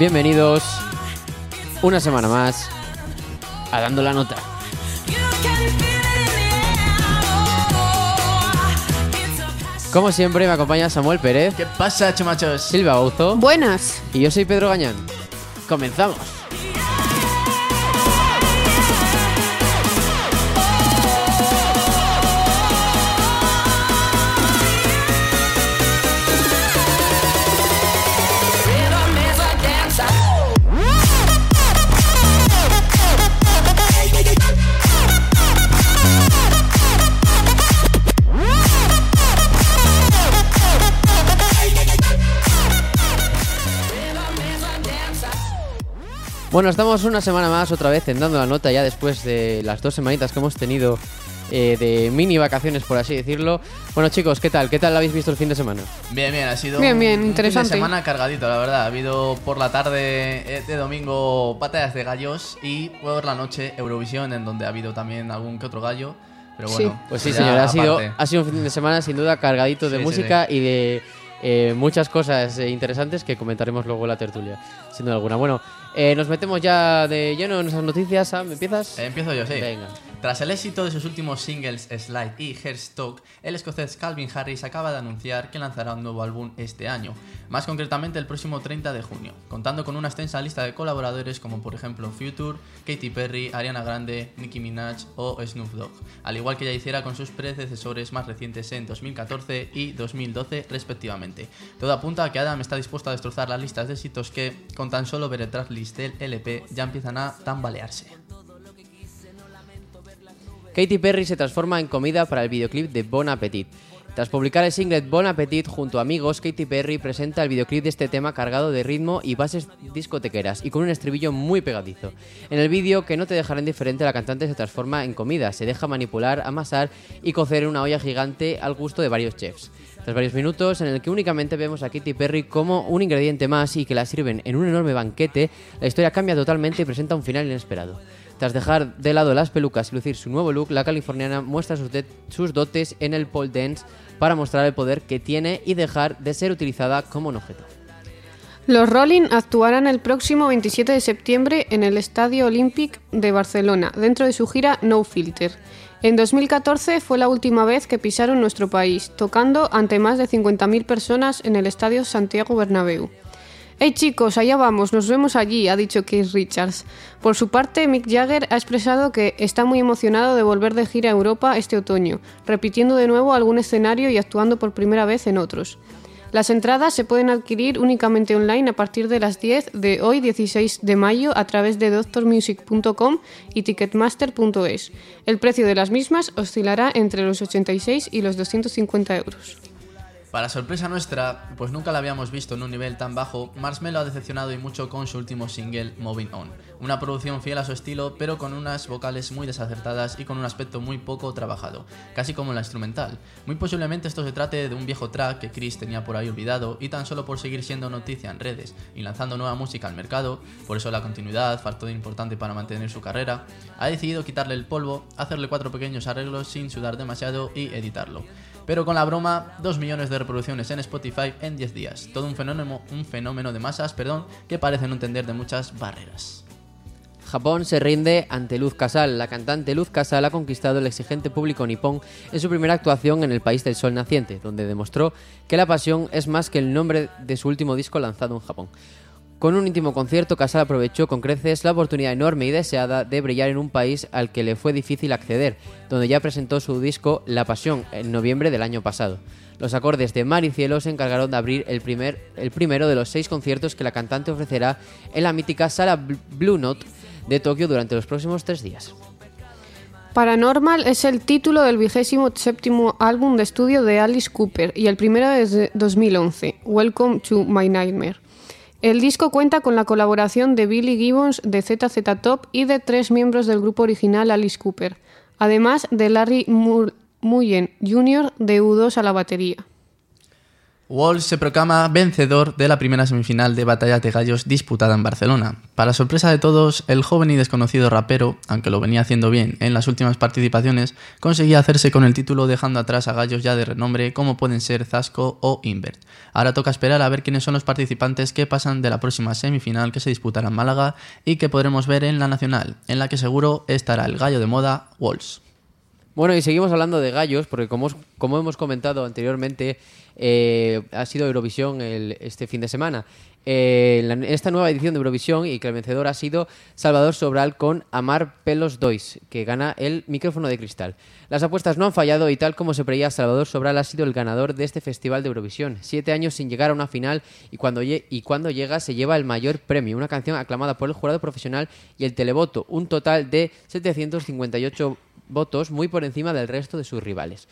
bienvenidos una semana más a Dando la Nota. Como siempre me acompaña Samuel Pérez, ¿Qué pasa, chumachos? Silvia Bauzo Buenas. y yo soy Pedro Gañán. Comenzamos. Bueno, estamos una semana más otra vez en Dando la Nota ya después de las dos semanitas que hemos tenido eh, de mini vacaciones, por así decirlo. Bueno chicos, ¿qué tal? ¿Qué tal habéis visto el fin de semana? Bien, bien, ha sido Bien, un- bien, un interesante. fin de semana cargadito, la verdad. Ha habido por la tarde eh, de domingo batallas de gallos y por la noche Eurovisión, en donde ha habido también algún que otro gallo. Pero Sí. bueno, Pues sí, ya señor, ha sido, ha sido un fin de semana sin duda cargadito de Sí, sí, música y de eh, muchas cosas eh, interesantes que comentaremos luego en la tertulia, sin duda alguna. Bueno, eh, nos metemos ya de lleno en nuestras noticias. Sam, ¿empiezas? Eh, empiezo yo, sí. Venga. Tras el éxito de sus últimos singles Slide y Hairstock, el escocés Calvin Harris acaba de anunciar que lanzará un nuevo álbum este año, más concretamente el próximo 30 de junio, contando con una extensa lista de colaboradores como por ejemplo Future, Katy Perry, Ariana Grande, Nicki Minaj o Snoop Dogg, al igual que ya hiciera con sus predecesores más recientes en 2014 y 2012 respectivamente. Todo apunta a que Adam está dispuesto a destrozar las listas de éxitos que, con tan solo ver el tracklist del LP, ya empiezan a tambalearse. Katy Perry se transforma en comida para el videoclip de Bon Appetit. Tras publicar el single Bon Appetit junto a amigos, Katy Perry presenta el videoclip de este tema cargado de ritmo y bases discotequeras y con un estribillo muy pegadizo. En el vídeo, que no te dejará indiferente, la cantante se transforma en comida, se deja manipular, amasar y cocer en una olla gigante al gusto de varios chefs. Tras varios minutos en el que únicamente vemos a Katy Perry como un ingrediente más y que la sirven en un enorme banquete, la historia cambia totalmente y presenta un final inesperado. Tras dejar de lado las pelucas y lucir su nuevo look, la californiana muestra sus, sus dotes en el pole dance para mostrar el poder que tiene y dejar de ser utilizada como un objeto. Los Rolling actuarán el próximo 27 de septiembre en el Estadio Olympic de Barcelona, dentro de su gira No Filter. En 2014 fue la última vez que pisaron nuestro país, tocando ante más de 50.000 personas en el Estadio Santiago Bernabéu. Hey chicos, allá vamos, nos vemos allí, ha dicho Keith Richards. Por su parte, Mick Jagger ha expresado que está muy emocionado de volver de gira a Europa este otoño, repitiendo de nuevo algún escenario y actuando por primera vez en otros. Las entradas se pueden adquirir únicamente online a partir de las 10 de hoy 16 de mayo a través de doctormusic.com y ticketmaster.es. El precio de las mismas oscilará entre los 86 y los 250 euros. Para sorpresa nuestra, pues nunca la habíamos visto en un nivel tan bajo, Marshmello ha decepcionado y mucho con su último single, Moving On. Una producción fiel a su estilo, pero con unas vocales muy desacertadas y con un aspecto muy poco trabajado, casi como la instrumental. Muy posiblemente esto se trate de un viejo track que Chris tenía por ahí olvidado y tan solo por seguir siendo noticia en redes y lanzando nueva música al mercado, por eso la continuidad, factor importante para mantener su carrera, ha decidido quitarle el polvo, hacerle cuatro pequeños arreglos sin sudar demasiado y editarlo. Pero con la broma, 2 millones de reproducciones en Spotify en 10 días. Todo un fenómeno, un fenómeno de masas, perdón, que parece no entender de muchas barreras. Japón se rinde ante Luz Casal. La cantante Luz Casal ha conquistado el exigente público nipón en su primera actuación en el país del sol naciente, donde demostró que la pasión es más que el nombre de su último disco lanzado en Japón. Con un íntimo concierto, Casal aprovechó con creces la oportunidad enorme y deseada de brillar en un país al que le fue difícil acceder, donde ya presentó su disco La Pasión en noviembre del año pasado. Los acordes de Mar y Cielo se encargaron de abrir el, primer, el primero de los seis conciertos que la cantante ofrecerá en la mítica sala Bl- Blue Note de Tokio durante los próximos tres días. Paranormal es el título del vigésimo séptimo álbum de estudio de Alice Cooper y el primero desde 2011, Welcome to My Nightmare. El disco cuenta con la colaboración de Billy Gibbons de ZZ Top y de tres miembros del grupo original Alice Cooper, además de Larry Mul- Mullen Jr. de U2 a la batería. Walls se proclama vencedor de la primera semifinal de Batalla de Gallos disputada en Barcelona. Para sorpresa de todos, el joven y desconocido rapero, aunque lo venía haciendo bien en las últimas participaciones, conseguía hacerse con el título dejando atrás a gallos ya de renombre como pueden ser Zasco o Invert. Ahora toca esperar a ver quiénes son los participantes que pasan de la próxima semifinal que se disputará en Málaga y que podremos ver en la nacional, en la que seguro estará el gallo de moda Walls. Bueno, y seguimos hablando de gallos, porque como, como hemos comentado anteriormente, eh, ha sido Eurovisión este fin de semana. Eh, esta nueva edición de Eurovisión y que el vencedor ha sido Salvador Sobral con Amar Pelos Dois, que gana el micrófono de cristal. Las apuestas no han fallado y tal como se preía, Salvador Sobral ha sido el ganador de este festival de Eurovisión. Siete años sin llegar a una final y cuando, y cuando llega se lleva el mayor premio, una canción aclamada por el jurado profesional y el televoto, un total de 758 votos, muy por encima del resto de sus rivales.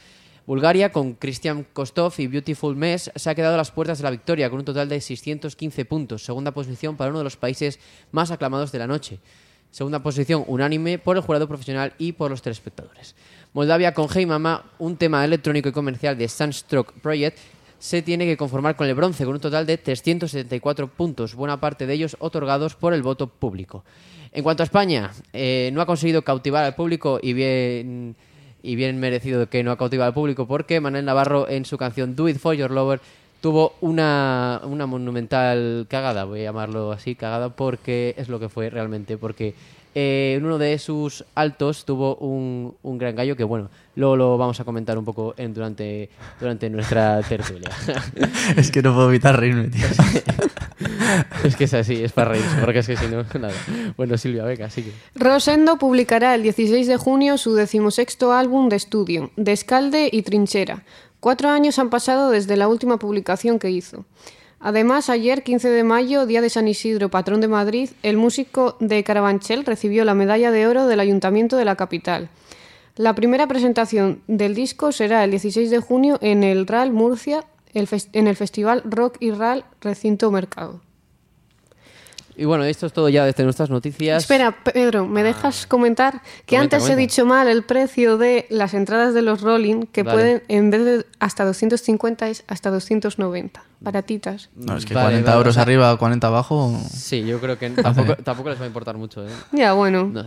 Bulgaria, con Christian Kostov y Beautiful Mess, se ha quedado a las puertas de la victoria con un total de 615 puntos, segunda posición para uno de los países más aclamados de la noche. Segunda posición unánime por el jurado profesional y por los telespectadores. Moldavia con Hey Mama, un tema electrónico y comercial de Sunstroke Project, se tiene que conformar con el bronce, con un total de 374 puntos, buena parte de ellos otorgados por el voto público. En cuanto a España, eh, no ha conseguido cautivar al público y bien, y bien merecido que no ha cautivado al público porque Manuel Navarro en su canción Do It For Your Lover tuvo una, una monumental cagada, voy a llamarlo así, cagada porque es lo que fue realmente, porque eh, en uno de sus altos tuvo un, un, gran gallo que, bueno, luego lo vamos a comentar un poco en, durante, durante nuestra tertulia. es que no puedo evitar reírme, tío. es que es así, es para reírse, porque es que si no, nada. Bueno, Silvia, venga, sigue. Rosendo publicará el 16 de junio su decimosexto álbum de estudio, Descalde y Trinchera. Cuatro años han pasado desde la última publicación que hizo. Además, ayer, 15 de mayo, día de San Isidro, patrón de Madrid, el músico de Carabanchel recibió la medalla de oro del Ayuntamiento de la capital. La primera presentación del disco será el 16 de junio en el RAL Murcia, en el Festival Rock y RAL Recinto Mercado. Y bueno, esto es todo ya desde nuestras noticias. Espera, Pedro, ¿me ah. dejas comentar que antes he dicho mal el precio de las entradas de los Rolling, que pueden, en vez de hasta 250, es hasta 290, baratitas. No, es que 40 euros arriba, 40 abajo... Sí, yo creo que tampoco, tampoco les va a importar mucho. ¿eh? Ya, bueno. No.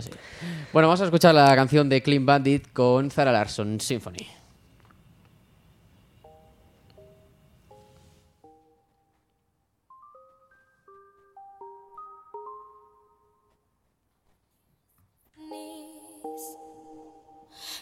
Bueno, vamos a escuchar la canción de Clean Bandit con Zara Larson, Symphony.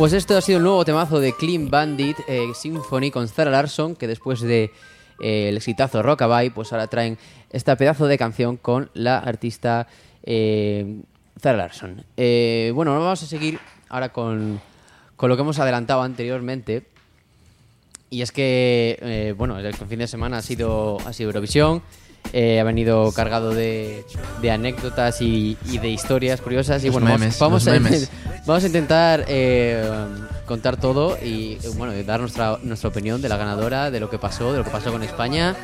Pues esto ha sido el nuevo temazo de Clean Bandit eh, Symphony con Zara Larson, que después de eh, el exitazo Rockabye, pues ahora traen esta pedazo de canción con la artista eh, Zara Larson. Eh, bueno, vamos a seguir ahora con, con lo que hemos adelantado anteriormente. Y es que, bueno, el fin de semana ha sido, ha sido Eurovisión. Eh, ha venido cargado de, de anécdotas y, y de historias curiosas. Y Los bueno, vamos- memes, vamos, los a, vamos a intentar eh, contar todo y bueno, dar nuestra, nuestra opinión de la ganadora, de lo que pasó, de lo que pasó con España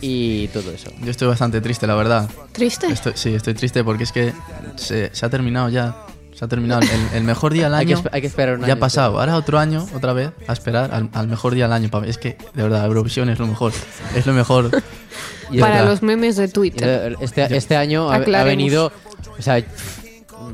y todo eso. Yo estoy bastante triste, la verdad. ¿Triste? Estoy- sí, estoy triste porque es que se, se ha terminado ya. Se ha terminado. El, el mejor día del Hay que año hay que esperar un ya año ha pasado. Ahora otro año, otra vez, a esperar al, al mejor día del año. Es que, de verdad, Eurovisión es lo mejor. Es lo mejor. Para los memes de Twitter. Este, este año ha, ha venido, o sea,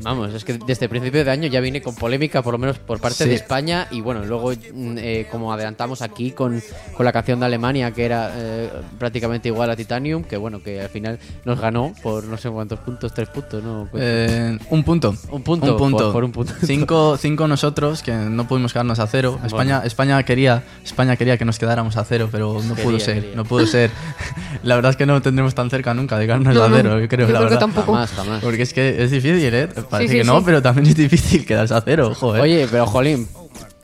vamos, es que desde el principio de año ya viene con polémica, por lo menos por parte Sí. de España, y bueno, luego, mm, eh, como adelantamos aquí con, con la canción de Alemania, que era eh, prácticamente igual a Titanium, que bueno, que al final nos ganó por no sé cuántos puntos, tres puntos, ¿no? Pues, Eh, un punto. Un punto, Un punto. por- por un punto. Cinco, cinco nosotros que no pudimos quedarnos a cero. España, España quería, España quería que nos quedáramos a cero, pero no Quería, pudo ser. quería. No pudo ser. La verdad es que no tendremos tan cerca nunca de quedarnos No, a no, cero. Yo creo, yo la creo que tampoco. jamás, jamás. Porque es que es difícil, ¿eh? Parece sí, que no, sí. pero también es difícil quedarse a cero, joder. Oye, pero jolín,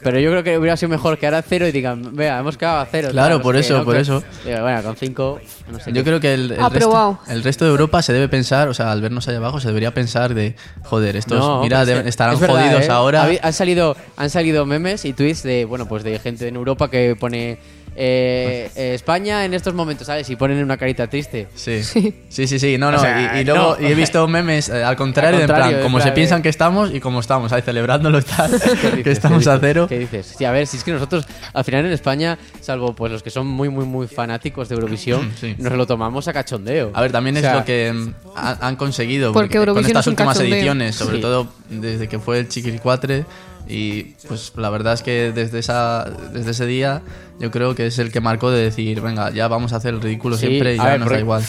pero yo creo que hubiera sido mejor quedar a cero y digan, vea, hemos quedado a cero. Claro, por eso, por Que- eso. Bueno, con cinco, no sé Yo qué. creo que el, el resto, el resto de Europa se debe pensar, o sea, al vernos allá abajo, se debería pensar de, joder, estos, No, mira, deben- estarán es verdad, jodidos ¿eh? ahora. Han salido, han salido memes y tweets de, bueno, pues de gente en Europa que pone eh, eh, España en estos momentos, ¿sabes? Y ponen una carita triste. Sí. sí, sí, sí, no, no. O sea, y, y luego no. y he visto memes eh, al contrario, Al en contrario, plan, en como plan, se piensan eh. que estamos y como estamos, ahí celebrándolo y tal, ¿Qué que estamos ¿Qué a cero. ¿Qué dices? Sí, a ver, si es que nosotros, al final en España, salvo pues los que son muy, muy, muy fanáticos de Eurovisión, Sí. nos lo tomamos a cachondeo. A ver, también O es sea, lo que mm, ha- han conseguido Porque con Eurovisión estas es un últimas cachondeo. ediciones, sobre Sí. todo desde que fue el Chiquilicuatre. Y pues la verdad es que desde, esa, desde ese día yo creo que es el que marcó de decir, venga, ya vamos a hacer el ridículo Sí, siempre y ya ver, nos da igual.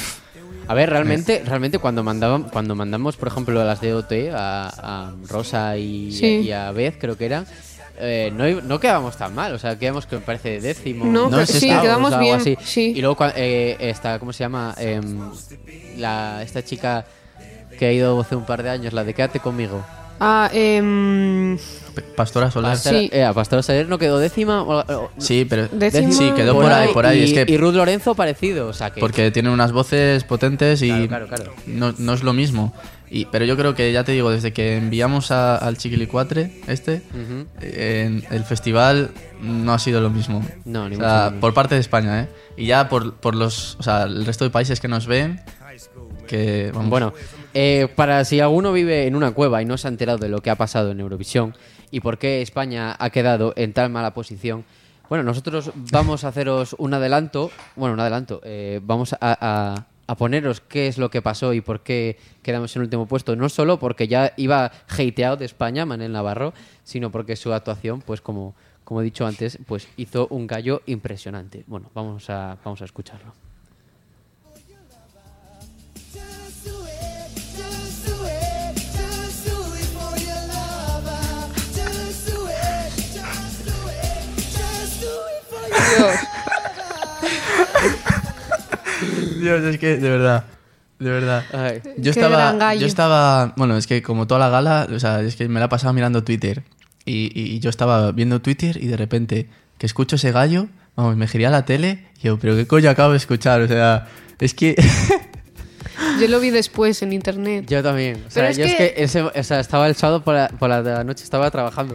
A ver, realmente, realmente cuando mandaban, cuando mandamos, por ejemplo, a las de OT, a, a Rosa y, Sí. y a Beth, creo que era, eh, no, no quedamos tan mal, o sea, quedamos que me parece décimo. No, No, sí, quedamos algo bien. así. Sí. Y luego eh, esta, ¿cómo se llama? Em, la, esta chica que ha ido hace un par de años, la de Quédate conmigo. Ah, P- Pastora Solar. Pastora, Sí. eh, Pastora Soler no quedó décima. o- o- Sí, pero Décima- sí, quedó por ahí, por ahí. Y, es que y Ruth Lorenzo parecido, o sea que... porque tiene unas voces potentes y Claro, claro, claro. No, no es lo mismo. Y, pero yo creo que ya te digo, desde que enviamos a- al Chiquilicuatre, este, en el festival no ha sido lo mismo. No, ni O mucho sea, por parte de España, ¿eh? Y ya por, por los, o sea, el resto de países que nos ven, que vamos, Bueno, eh, para si alguno vive en una cueva y no se ha enterado de lo que ha pasado en Eurovisión y por qué España ha quedado en tan mala posición, bueno, nosotros vamos a haceros un adelanto, bueno, un adelanto, eh, vamos a, a- poneros qué es lo que pasó y por qué quedamos en último puesto, no solo porque ya iba hateado de España, Manel Navarro, sino porque su actuación, pues como, como he dicho antes, pues hizo un gallo impresionante. Bueno, vamos a, vamos a escucharlo. Dios. Dios, es que de verdad, de verdad. Ay. Yo Qué estaba, gallo. yo estaba, bueno, es que como toda la gala, o sea, es que me la pasaba mirando Twitter y, y- y yo estaba viendo Twitter y de repente que escucho ese gallo, vamos, me giré a la tele y yo, pero qué coño acabo de escuchar, o sea, es que Yo lo vi después en internet. Yo también. O sea, Pero es yo es que- que ese- o sea, estaba el sábado por la, por la noche, estaba trabajando.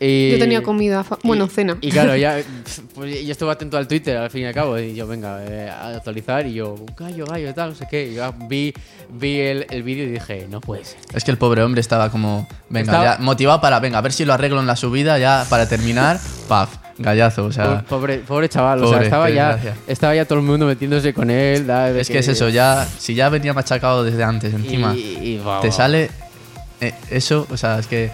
Y, Yo tenía comida, bueno, y- cena. Y claro, ya pues, yo estuve atento al Twitter al fin y al cabo. Y yo, venga, eh, a actualizar. Y yo, gallo, gallo, tal, no sé qué. Y ya vi, vi el, el vídeo y dije, no puede ser. Es que el pobre hombre estaba como, venga, Estaba- ya, motivado para, venga, a ver si lo arreglo en la subida, ya para terminar, paf, gallazo, o sea, pobre, pobre chaval, o sea, estaba ya, estaba ya todo el mundo metiéndose con él. da, es que es eso, ya, si ya venía machacado desde antes, encima, Y, y, te sale eh, eso, o sea, es que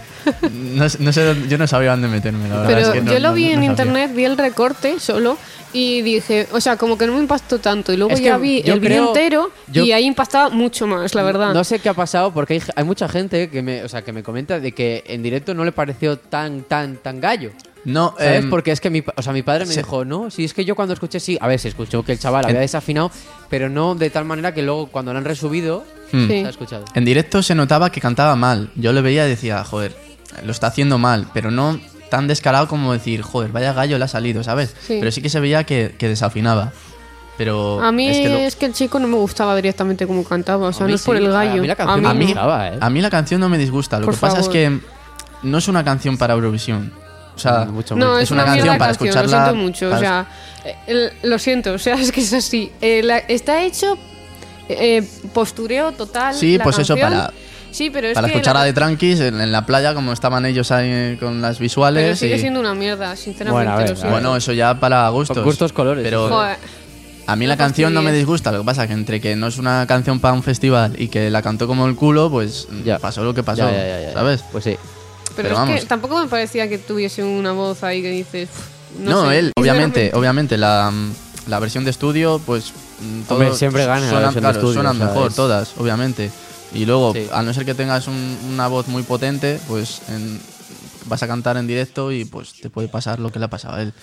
no, no sé, yo no sabía dónde meterme, la verdad. Pero es que no- yo lo vi no en internet, vi el recorte solo y dije, o sea, como que no me impactó tanto. Y luego Es ya vi el vídeo creo- entero yo- y ahí impactaba mucho más, la verdad. No sé qué ha pasado porque hay, hay mucha gente que me, o sea, que me comenta de que en directo no le pareció tan, tan, tan gallo. No, ¿Sabes? em, Porque es que mi, o sea, mi padre me sí. dijo, no, si es que yo cuando escuché, sí, a ver, se escuchó que el chaval había desafinado, pero no de tal manera que luego cuando lo han resubido, hmm. Sí. escuchado. En directo se notaba que cantaba mal. Yo le veía y decía, joder, lo está haciendo mal, pero no tan descarado como decir, joder, vaya gallo le ha salido, ¿sabes? Sí. Pero sí que se veía que, que desafinaba. Pero A mí es es que el chico no me gustaba directamente como cantaba, o sea, A no es por el a gallo. mí la canción a me mí, gustaba, ¿eh? a mí la canción no me disgusta. Lo Por que pasa favor. es que no es una canción para Eurovisión. O sea, Mucho No, es, una, canción para canción, escucharla. Lo siento mucho, o sea, el- lo siento, o sea, es que es así. Eh, la- está hecho eh, postureo total. Sí, la pues eso, para- Sí, pero es para que escucharla la- de tranquis en, en la playa, como estaban ellos ahí con las visuales. Pero sigue y- siendo una mierda, sinceramente. Bueno, a ver, a. Bueno, eso ya para gustos. gustos, colores, Pero Joder, a mí no la canción no me disgusta. Lo que pasa que entre que no es una canción para un festival y que la cantó como el culo, pues Ya. pasó lo que pasó. Ya, ya, ya, ya. ¿Sabes? Pues sí. pero, pero es vamos. que tampoco me parecía que tuviese una voz ahí que dices. "Uf, No, sé". él, obviamente, obviamente, la, la versión de estudio, pues. Mm, Hombre, siempre gana la suenan, versión de claro, estudio, suenan o sea, mejor es- todas, obviamente. Y luego, Sí. a no ser que tengas un- una voz muy potente, pues en- vas a cantar en directo y pues te puede pasar lo que le ha pasado a él.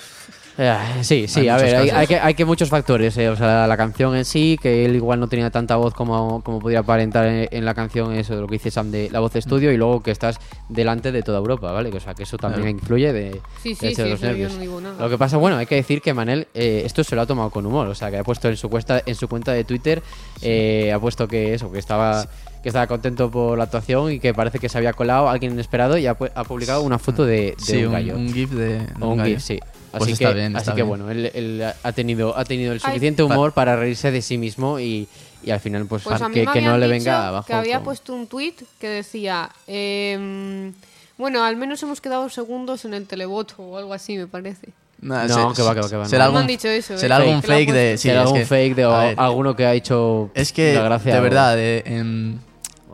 Eh, sí, sí, Hay a ver, hay, que, hay que muchos factores. eh, O sea, la canción en sí, que él igual no tenía tanta voz como, como podía aparentar en, en la canción, eso de lo que dice Sam de la voz de estudio, y luego que estás delante de toda Europa, ¿vale? O sea, que eso también Claro. influye de, Sí, de sí, hecho de los nervios. no digo nada. Lo que pasa, bueno, hay que decir que Manel eh, esto se lo ha tomado con humor, o sea, que ha puesto en su cuenta, en su cuenta de Twitter, eh, ha puesto que eso, que estaba que estaba contento por la actuación y que parece que se había colado alguien inesperado y ha, pu- ha publicado una foto de, de Sí, un gallo. un gif de. de O un un gallo. GIF, sí. Pues Así está que, bien, así está que bien. bueno, él, él ha tenido ha tenido el Ay. suficiente Pa- humor para reírse de sí mismo y, y al final pues, Pues que, que no le venga abajo. Que había puesto un tweet que decía. em, bueno, al menos hemos quedado segundos en el televoto o algo así, me parece. Nah, No, se- que va, que va, que va, Será no. Algún, han dicho eso, ¿eh? será algún Que lo ha fake de. sí, Será algún que- fake de o ver, alguno que ha hecho Es que, la gracia de verdad, de- en- o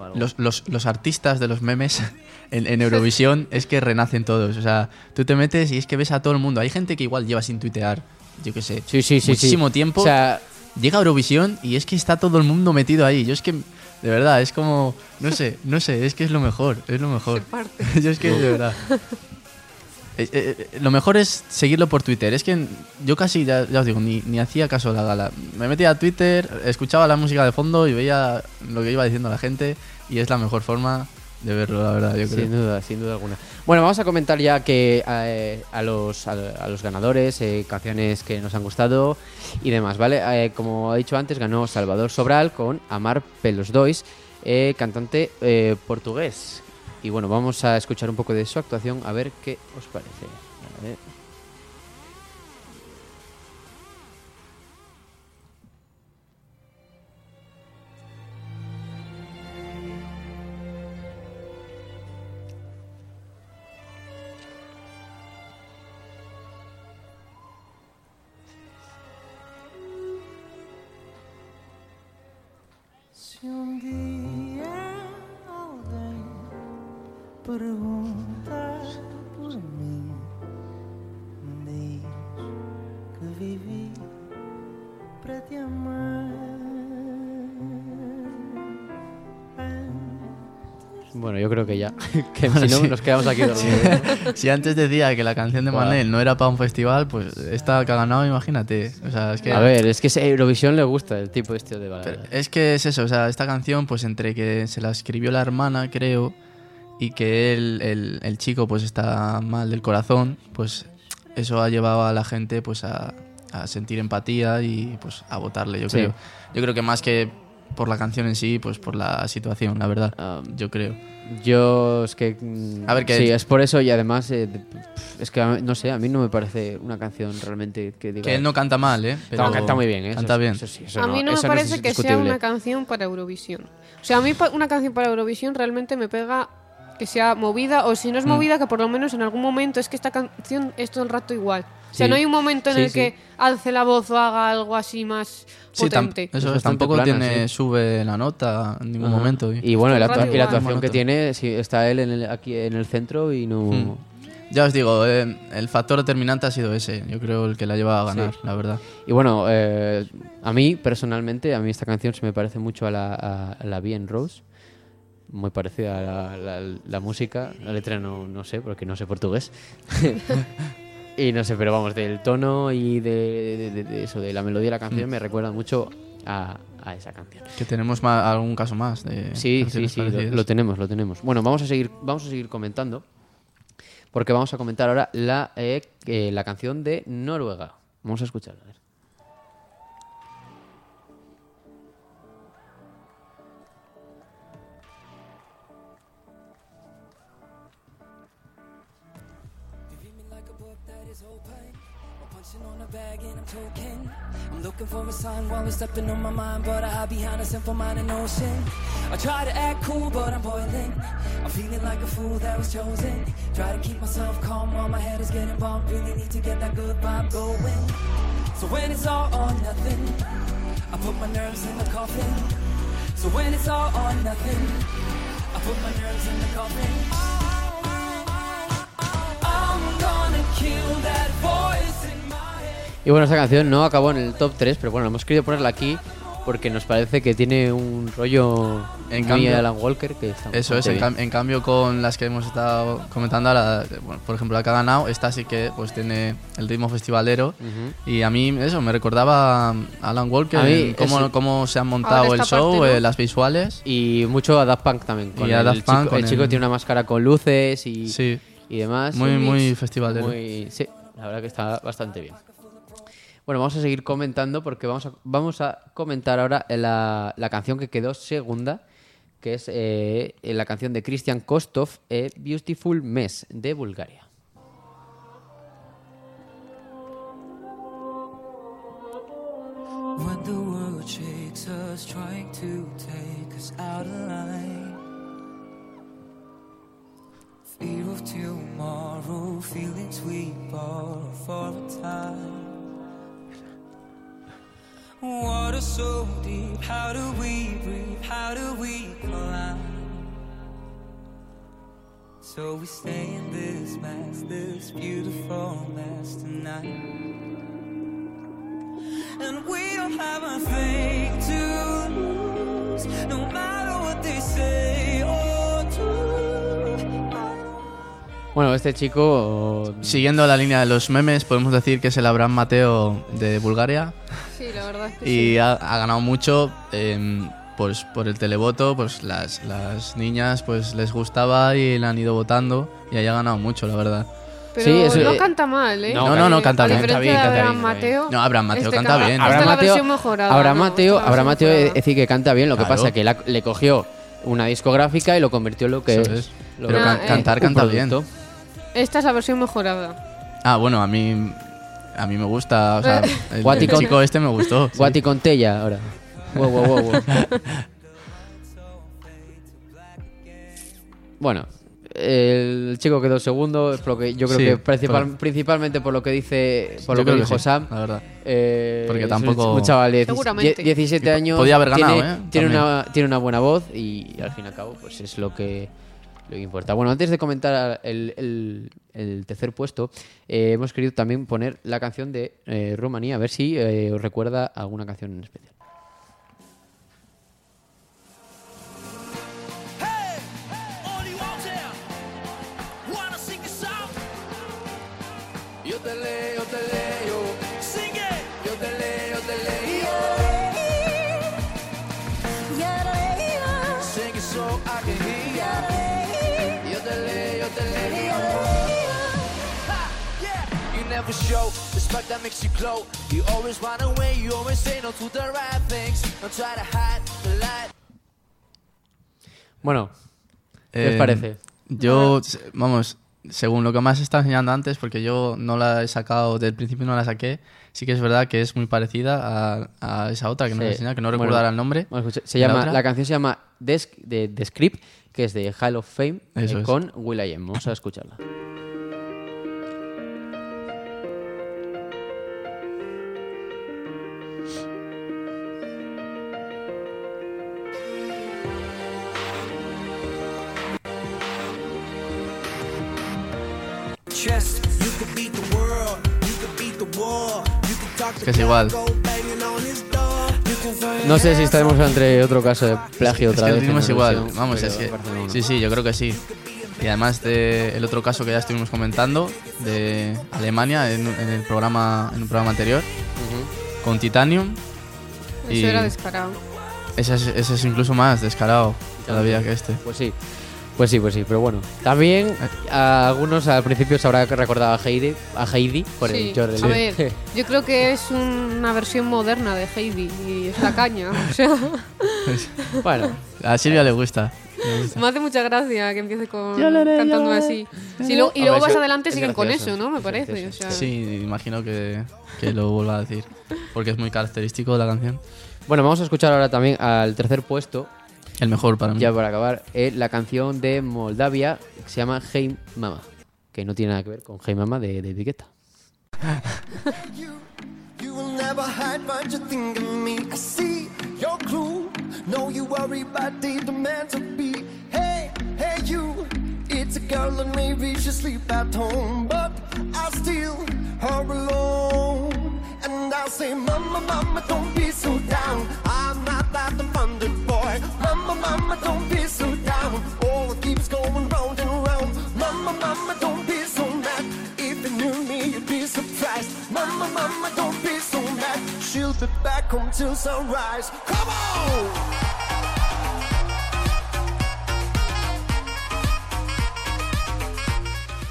algo. los, los- los artistas de los memes en, en Eurovisión es que renacen todos. O sea, tú te metes y es que ves a todo el mundo. Hay gente que igual lleva sin tuitear, yo qué sé, Sí, sí, sí, muchísimo sí. tiempo. O sea, Llega a Eurovisión y es que está todo el mundo metido ahí. Yo es que, de verdad, es como, no sé, no sé, es que es lo mejor, es lo mejor. yo es que, de verdad. Eh, eh, eh, lo mejor es seguirlo por Twitter. Es que yo casi, ya, ya os digo, ni, ni hacía caso a la gala. Me metía a Twitter, escuchaba la música de fondo y veía lo que iba diciendo la gente y es la mejor forma de verlo, la verdad, yo creo. Sin duda, sin duda alguna. Bueno, vamos a comentar ya que eh, a, los, a, a los ganadores, eh, canciones que nos han gustado y demás, ¿vale? Eh, como he dicho antes, ganó Salvador Sobral con Amar Pelos Dois, eh, cantante eh, portugués. Y bueno, vamos a escuchar un poco de su actuación a ver qué os parece. Perguntar por mim, diz que vivi para te amar. Bueno, yo creo que ya. que si no, Sí. nos quedamos aquí dormidos. si antes decía que la canción de. Manel no era para un festival, pues esta que ha ganado, imagínate. O sea, es que... A ver, es que ese Eurovisión le gusta el tipo este de balada. Pero es que es eso, o sea, esta canción, pues entre que se la escribió la hermana, creo, y que él, el, el chico, pues está mal del corazón, pues eso ha llevado a la gente, pues a, a sentir empatía y pues a votarle, yo Sí. creo. Yo creo que más que por la canción en sí, pues por la situación, la verdad. Ah, yo creo. Yo es que mm, A ver, que- sí, es por eso y además eh, es que no sé, a mí no me parece una canción realmente que diga Que él no canta mal, ¿eh? No, canta muy bien, ¿eh? Canta Eso- bien. eso sí, eso a mí no me parece es que sea una canción para Eurovisión. O sea, a mí una canción para Eurovisión realmente me pega que sea movida, o si no es movida, que por lo menos en algún momento es que esta canción es todo el rato igual. O sea, Sí. no hay un momento en Sí, el sí. que alce la voz o haga algo así más Sí, tam- potente. eso Es tampoco plana, tiene, sí. sube la nota en ningún Ajá. momento. Y bueno, y la, actua- rato y la actuación que tiene, sí, está él en el- aquí en el centro y no... Hmm. Ya os digo, eh, el factor determinante ha sido ese. Yo creo el que la lleva a ganar, Sí. la verdad. Y bueno, eh, a mí personalmente, a mí esta canción se me parece mucho a la, a, a la Bien Rose. Muy parecida a la, la- la música. La letra no, no sé, porque no sé portugués. y no sé, pero vamos, del tono y de, de- eso, de la melodía de la canción, me recuerda mucho a, a esa canción. Que tenemos ma- algún caso más de Sí, sí, sí, lo, tenemos, lo tenemos. Bueno, vamos a seguir, vamos a seguir comentando, porque vamos a comentar ahora la, eh, eh, la canción de Noruega. Vamos a escucharla. a ver. Looking for a sign while it's stepping on my mind, but I hide behind a simple mind and ocean. I try to act cool, but I'm boiling. I'm feeling like a fool that was chosen. Try to keep myself calm while my head is getting bumped. Really need to get that good vibe going. So when it's all or nothing, I put my nerves in the coffin. So when it's all or nothing, I put my nerves in the coffin. I'm gonna kill that voice. Y bueno, esta canción no acabó en el top 3, pero bueno, hemos querido ponerla aquí porque nos parece que tiene un rollo En muy cambio- Alan Walker que está Eso es, en, bien. cam- en cambio con las que hemos estado comentando ahora, bueno, por ejemplo la que ha ganado, esta sí que pues tiene el ritmo festivalero y a mí eso me recordaba a Alan Walker, mí cómo, eso- cómo se han montado el show, parte, ¿no? eh, las visuales. Y mucho a Daft Punk también. Con Y a el, Daft Punk chico, con el chico el- tiene una máscara con luces y, Sí, y demás. muy, muy festivalero. muy- sí, la verdad que está bastante bien. Bueno, vamos a seguir comentando porque vamos a, vamos a comentar ahora la, la canción que quedó segunda, que es eh, la canción de Christian Kostov, eh, Beautiful Mess, de Bulgaria. When the world shakes us, trying to take us out. Fear of tomorrow, feelings we Water so deep, how do we breathe? How do we climb? So we stay in this mess, this beautiful mess tonight. And we don't have a thing to lose, no matter what they say Bueno, este chico... Siguiendo la línea de los memes, podemos decir que es el Abraham Mateo de Bulgaria Sí, la verdad es que y sí. ha, ha ganado mucho em, pues, por el televoto, pues las, las niñas pues les gustaba y le han ido votando y ahí ha ganado mucho, la verdad. Pero Sí, eso, no eh, canta mal, ¿eh? no, no, no, Eh, canta bien, canta bien, canta Abraham bien. Mateo. No, Abraham Mateo este canta bien. Abraham Mateo, mejorada. Abraham ¿no? Mateo, Abraham Mateo es decir que canta bien, lo que Claro. pasa que la- le cogió una discográfica y lo convirtió en lo que Eso es. es. Pero que- can- cantar un canta bien. Esta es la versión mejorada. Ah, bueno, a mí a mí me gusta, o sea, el, Guati el con- chico este me gustó. sí. Guati con Tella ahora. Wow, wow, wow, wow. bueno, el chico quedó segundo, es por lo que yo creo Sí, que principal- por- principalmente por lo que dice, por Yo lo que creo dijo sí, Sam. la verdad. Eh, Porque es tampoco- un, un chaval de 10 Seguramente. 17 Y po- años. podía haber ganado, tiene, ¿eh? Tiene También. una, tiene una buena voz y al fin y al cabo, pues es lo que, lo que importa. Bueno, antes de comentar el, tercer puesto, eh, hemos querido también poner la canción de eh, Rumanía, a ver si eh, os recuerda alguna canción en especial. Show the spark that makes you glow. You always run away, you always say no to the right things. Don't try to hide the light. Bueno, ¿qué os Eh, parece? Yo, se- vamos, según lo que más estaba enseñando antes, porque yo no la he sacado, del principio no la saqué, sí que es verdad que es muy parecida a, a esa otra que nos Sí. enseña, que no Bueno, recuerdo ahora el nombre. Bueno, escucha, se ¿Y la llama, otra? la, canción se llama Desk, de The Script, que es de Hall of Fame, Eso eh, es. con Will.i.am. Vamos a escucharla. Que es igual. No sé si estaremos ante otro caso de plagio Es otra que el vez. ritmo es igual. Vamos, es que. Sí, sí, yo creo que sí. Y además de el otro caso que ya estuvimos comentando de Alemania en, en el programa en un programa anterior con Titanium Eso Y- era descarado. ese es, ese es incluso más descarado todavía que este. Pues sí. Pues sí, pues sí, pero bueno. También a algunos al principio se habrá recordado a Heidi, a Heidi por Sí, el Jordan. a ver, yo creo que es una versión moderna de Heidi y es la caña. O sea, bueno, A Silvia le gusta. me hace mucha gracia que empiece con cantando así. Sí, lo- y luego más eso adelante siguen con eso, ¿no? Me es parece. O sea, Sí, imagino que, que lo vuelva a decir. Porque es muy característico de la canción. bueno, vamos a escuchar ahora también al tercer puesto, El mejor para mí. ya para acabar, eh, la canción de Moldavia que se llama Hey Mama, que no tiene nada que ver con Hey Mama de, de etiqueta. You will never hide what you think of me. I see your clue. No, you worry about the demands of be. Hey, hey, you. It's a girl and maybe she sleep at home, but I still her alone. And I say, Mama, Mama, don't be so down. I'm not that abundant Mama, Mama, don't be so down. All it keeps going round and round. Mama, Mama, don't be so mad. If you knew me, you'd be surprised. Mama, Mama, don't be so mad. She'll be back home till sunrise. Come on!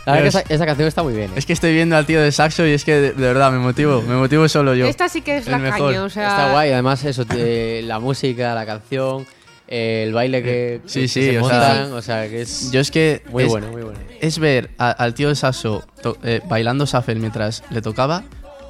La verdad que esa, esa canción está muy bien. ¿eh? Es que estoy viendo al tío de saxo y es que de, de verdad me motivo. Me motivo solo yo. esta sí que es El la mejor. caña. O sea, Está guay, además eso, eh, la música, la canción, eh, el baile que, Sí, que sí, se o sea, montan, o sea, que es Yo es que. muy es, bueno, muy bueno. Es ver a- al tío de saxo to- eh, bailando shuffle mientras le tocaba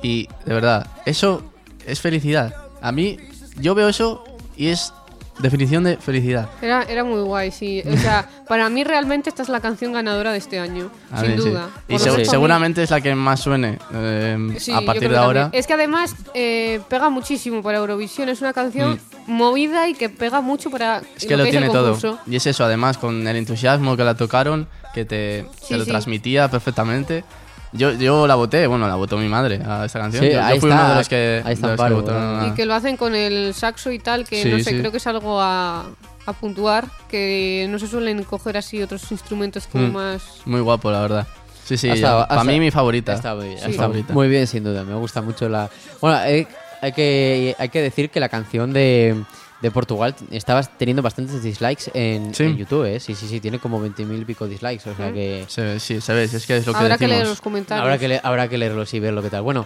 y de verdad, eso es felicidad. A mí, yo veo eso y es definición de felicidad. Era, era muy guay, sí. O sea, para mí realmente esta es la canción ganadora de este año, A sin sí. duda. Y Por segu- seguramente es la que más suene eh, Sí, a partir de también. ahora. Es que además eh, pega muchísimo para Eurovisión. Es una canción movida y que pega mucho para Mm. Es que lo es tiene todo. Y es eso, además, con el entusiasmo que la tocaron, que te, Sí, te lo sí. transmitía perfectamente. Yo, yo la voté, bueno, la votó mi madre a esta canción. Sí, yo, yo ahí fui está, uno de los que, ahí está de los que Amparo, votaron a- Y que lo hacen con el saxo y tal, que Sí, no sé, sí. creo que es algo a, a puntuar, que no se suelen coger así otros instrumentos como Mm. más... Muy guapo, la verdad. Sí, sí, Ha estado- para mí mi favorita. Está muy bien, favorita. muy sin duda. Me gusta mucho la. Bueno, eh, hay, que, hay que decir que la canción de, de Portugal estaba teniendo bastantes dislikes en, Sí. en YouTube, ¿eh? Sí, sí, sí, tiene como 20.000 y pico dislikes. O sea que. Sí, si es que es lo que Habrá que decimos. leer los comentarios. Habrá que, le- habrá que leerlos y ver lo que tal. Bueno,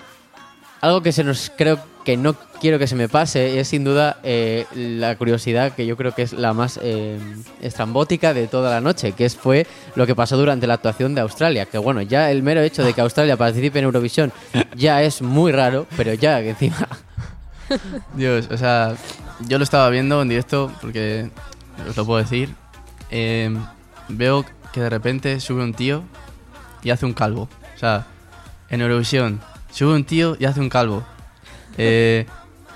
algo que se nos creo que no quiero que se me pase es sin duda eh, la curiosidad que yo creo que es la más eh, estrambótica de toda la noche, que es, fue lo que pasó durante la actuación de Australia. Que bueno, ya el mero hecho de que Australia participe en Eurovisión ya es muy raro, pero ya que encima. Dios, o sea, yo lo estaba viendo en directo porque os lo puedo decir. eh, veo que de repente sube un tío y hace un calvo. O sea, en Eurovisión sube un tío y hace un calvo. Eh,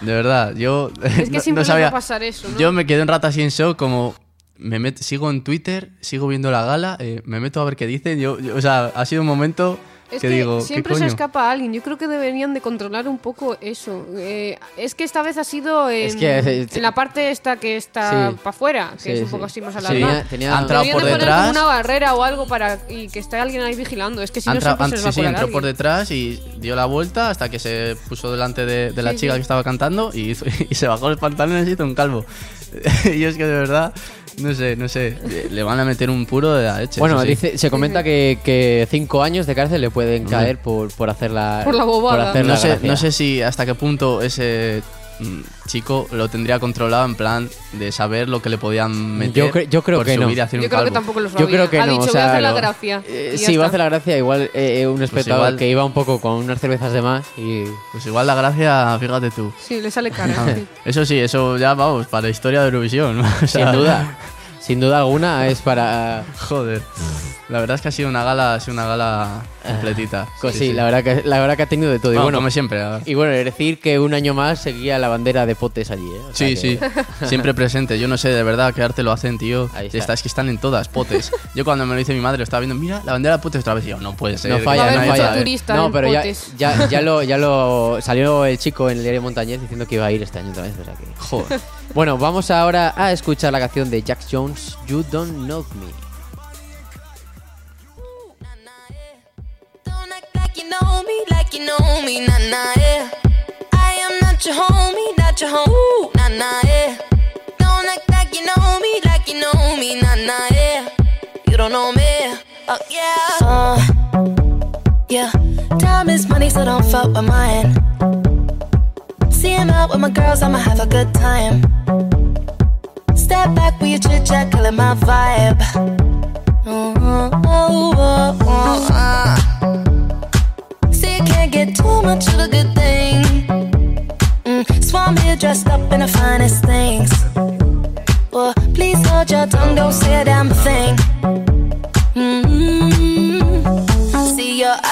de verdad, yo Es que no- siempre no sabía. va a pasar eso, ¿no? Yo me quedé un rato así en shock, como me met- sigo en Twitter, sigo viendo la gala, eh, me meto a ver qué dicen. Yo, yo- o sea, ha sido un momento Es que, que digo, ¿qué siempre se escapa alguien. Yo creo que deberían de controlar un poco eso. Eh, es que esta vez ha sido en, Es que, eh, en la parte esta que está Sí. para afuera, que Sí, es un poco así más Sí, alargada. tenía- tenía- Ha entrado por de poner detrás. como una barrera o algo para y que esté alguien ahí vigilando. Es que si no siempre se les va a sí, colar entró por alguien. detrás y dio la vuelta hasta que se puso delante de, de la Sí, chica sí. que estaba cantando y, hizo- y se bajó los pantalones y hizo un calvo. y es que de verdad, no sé, no sé, le van a meter un puro de la leche. Bueno, sí. dice, se comenta que, que cinco años de cárcel le pueden caer por, por hacer la. Por la bobada. hacer la no sé, gracia. no sé si hasta qué punto ese chico lo tendría controlado en plan de saber lo que le podían meter Yo cre- yo creo por que no. hacer Yo un creo que tampoco lo Yo sabía. creo que ha no. dicho, o voy sea, a hacer la gracia. eh, sí, va a hacer la gracia. Igual eh, un espectador igual- que iba un poco con unas cervezas de más y. Pues igual la gracia, fíjate tú. Sí, le sale cara. sí. Eso sí, eso ya vamos, para la historia de Eurovisión. o sea, Sin duda. Sin duda alguna es para... Joder. La verdad es que ha sido una gala, ha sido una gala completita. Pues sí, La, verdad que, la verdad que ha tenido de todo. y Bueno, bueno, como siempre. y bueno, es decir que un año más seguía la bandera de potes allí, ¿eh? O sea Sí, que- sí, siempre presente. Yo no sé de verdad qué arte lo hacen, tío. Ahí está. está, es que están en todas, potes. Yo cuando me lo dice mi madre, lo estaba viendo, mira, la bandera de potes otra vez. Y yo, no puede ser. No falla, no mucho falla. sabe". turista No, pero ya, ya, ya, lo, ya lo salió el chico en el diario Montañés diciendo que iba a ir este año otra vez. o sea que- Joder. Bueno, vamos ahora a escuchar la canción de Jack Jones, You Don't Know Me. Don't act like you know me, like you know me, nah nah yeah. I am not your homie, not your home, nah nah yeah. Don't act like you know me, like you know me, nah nah yeah. You don't know me, oh yeah. Uh, yeah, time is money, so don't fuck with mine. See him out with my girls, I'ma have a good time. Step back with your chit chat, killing my vibe. Oh, oh, oh, oh, uh. See, you can't get too much of a good thing. Mm, so I'm here dressed up in the finest things. Well, please hold your tongue, don't say a damn thing.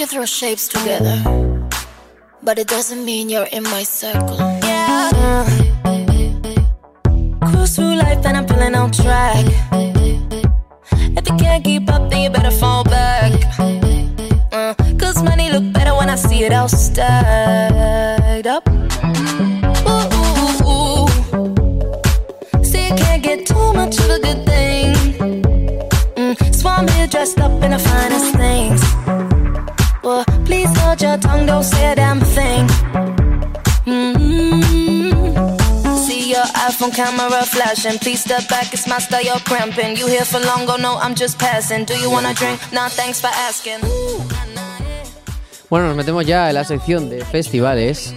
can throw shapes together, but it doesn't mean you're in my circle. Yeah. Cruise through life and I'm feeling on track. If you can't keep up, then you better fall back. Uh, Cause money look better when I see it all stacked up. Ooh, ooh, ooh. See, you can't get too much of a good thing. Mm, so I'm here dressed up in the finest things. Well, please hold your tongue, don't say a damn thing. mm See your iPhone camera flashing. Please step back, it's my style, you're cramping. You here for long, go no, I'm just passing. Do you wanna drink? Nah, thanks for asking. Bueno, nos metemos ya en la sección de festivales.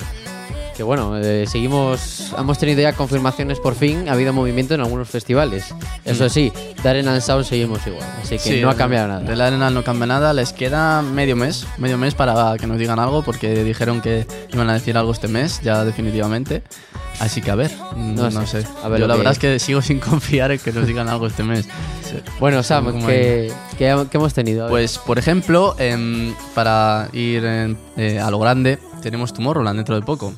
Que bueno, eh, seguimos. Hemos tenido ya confirmaciones por fin. Ha habido movimiento en algunos festivales. Eso sí, Darren and Sound seguimos igual. Así que Sí, no ha cambiado nada. De la Arenal no cambia nada. Les queda medio mes, medio mes para que nos digan algo, porque dijeron que iban a decir algo este mes, ya definitivamente. Así que a ver, mm, No no, sé. sé. A ver Yo la que- verdad es que sigo sin confiar en que nos digan algo este mes. Sí. Bueno, Sam, ¿qué, qué- hemos tenido? Pues, por ejemplo, em, para ir eh, a lo grande, tenemos Tomorrowland dentro de poco.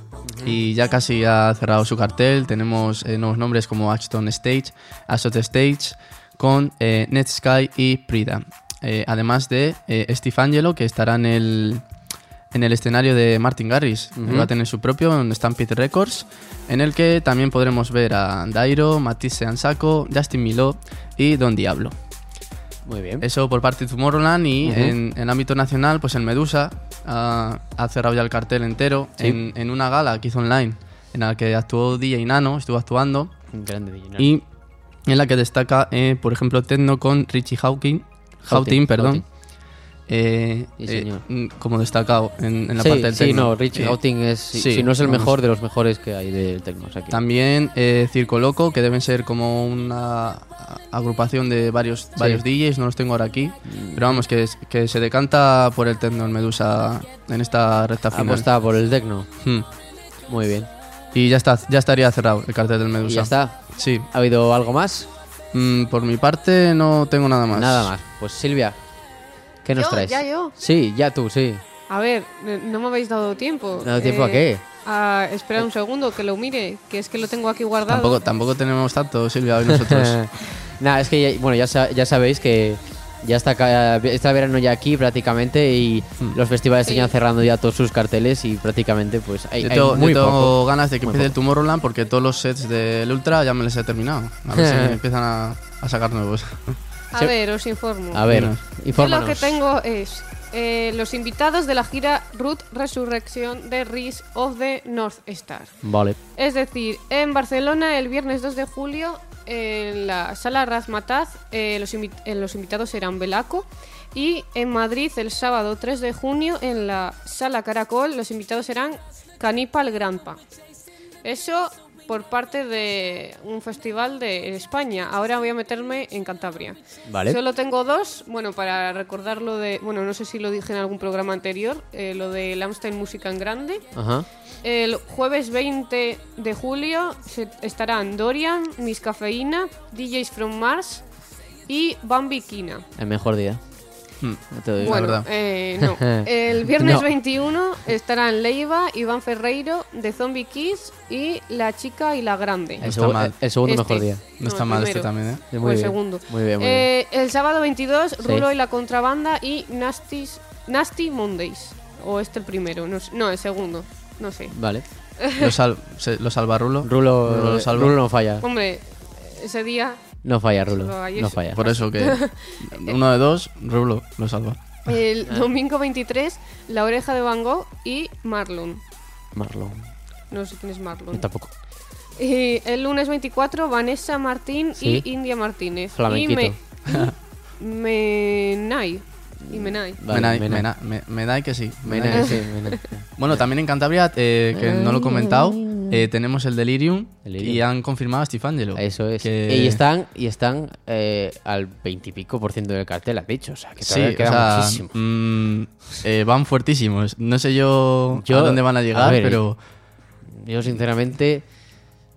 Y ya casi ha cerrado su cartel. Tenemos eh, nuevos nombres como Ashton Stage, Asot Stage, con eh, Netsky y Prida. Eh, además de eh, Steve Angelo, que estará en el, en el escenario de Martin Garrix. Va a tener su propio en Stampede Records, en el que también podremos ver a Dairo, Matisse Ansako, Justin Milo y Don Diablo. Muy bien. Eso por parte de Tomorrowland y en, en ámbito nacional, pues el Medusa ha, ha cerrado ya el cartel entero Sí. en, en una gala que hizo online, en la que actuó DJ Nano, estuvo actuando, Un grande DJ, ¿no? y en la que destaca, eh, por ejemplo, Tecno con Richie Hawking, Houghton, perdón. Eh, Sí, eh, señor. mm, como destacado en, en la sí, parte del sí, techno. no, Rich Eh, Houghton es, si, no es el vamos. mejor, de los mejores que hay del techno. o sea que- También eh, Circo Loco, que deben ser como una agrupación de varios, varios DJs, no los tengo ahora aquí. Pero vamos, que, se decanta por el techno en Medusa en esta recta final. Apuesta por el techno. Hmm. Muy bien. Y ya está, ya estaría cerrado el cartel del Y Medusa. ya está. Sí. ¿Ha habido algo más? Mm, por mi parte no tengo nada más. Nada más. Pues Silvia, ¿qué nos ¿Yo? traes? ¿Ya yo? Sí, ya tú, sí. A ver, no me habéis dado tiempo. ¿Dado tiempo a Eh, qué? a- espera un segundo, que lo mire, que es que lo tengo aquí guardado. Tampoco, tampoco tenemos tanto, Silvia, hoy nosotros. Nada, es que ya, bueno, ya, ya sabéis que ya está, ca- está el verano ya aquí prácticamente y Hmm. los festivales Sí. están cerrando ya todos sus carteles y prácticamente pues hay, yo hay tengo, muy yo tengo poco. ganas de que Muy empiece el poco. Tomorrowland porque todos los sets del Ultra ya me los he terminado. A ver si empiezan a, a sacar nuevos. A Se- ver, os informo. A ver, Dinos. Yo infórmanos. lo que tengo es eh, los invitados de la gira Root Resurrection de Rise of the North Star. Vale. Es decir, en Barcelona el viernes 2 de julio, en la sala Razmataz, eh, los, invi- eh, los invitados serán Belaco. Y en Madrid el sábado 3 de junio, en la sala Caracol, los invitados serán Canipal Grandpa. Eso por parte de un festival de España. Ahora voy a meterme en Cantabria. Vale. Solo tengo dos, bueno, para recordar lo de, bueno, no sé si lo dije en algún programa anterior, eh, lo de Lamstein Música en Grande. Ajá. El jueves 20 de julio se- estarán Dorian, Miss Cafeína, DJs from Mars y Bambi Kina. El mejor día. Lo digo. Bueno, verdad. eh, no. El viernes No. 21 estarán Leiva, Iván Ferreiro, de Zombie Kids y La Chica y la Grande. el, está segu- mal. el segundo Este. mejor día. No está mal este también, ¿eh? O muy el bien. segundo. Muy bien, muy bien. Eh, El sábado 22, Sí. Rulo y la Contrabanda y Nasty's- Nasty Mondays. O este el primero, no, no, el segundo, no sé. Vale. Lo, sal- se- lo salva Rulo. Rulo, Rulo lo salva. Rulo no falla. Hombre, ese día No falla, Rulo. No falla. Por eso que uno de dos, Rulo lo salva. El Ah. domingo 23, La Oreja de Van Gogh y Marlon. Marlon. No sé quién es Yo Marlon. tampoco. Y el lunes 24, Vanessa Martín Sí. y India Martínez. Flamenquito. Y me... Menai. Y Menai. Vale, Menai- que sí. Menai, Menai. sí. Bueno, también en Cantabria, eh, que no lo he comentado, eh, tenemos el Delirium, Delirium. y han confirmado a Steve Angelo. Eso es. Que- Y están, y están eh, al veintipico por ciento del cartel, has dicho. O sea, que Sí, o queda sea, muchísimo. mm, eh, van fuertísimos. No sé yo, Yo- a dónde van a llegar, a ver, pero Yo, sinceramente,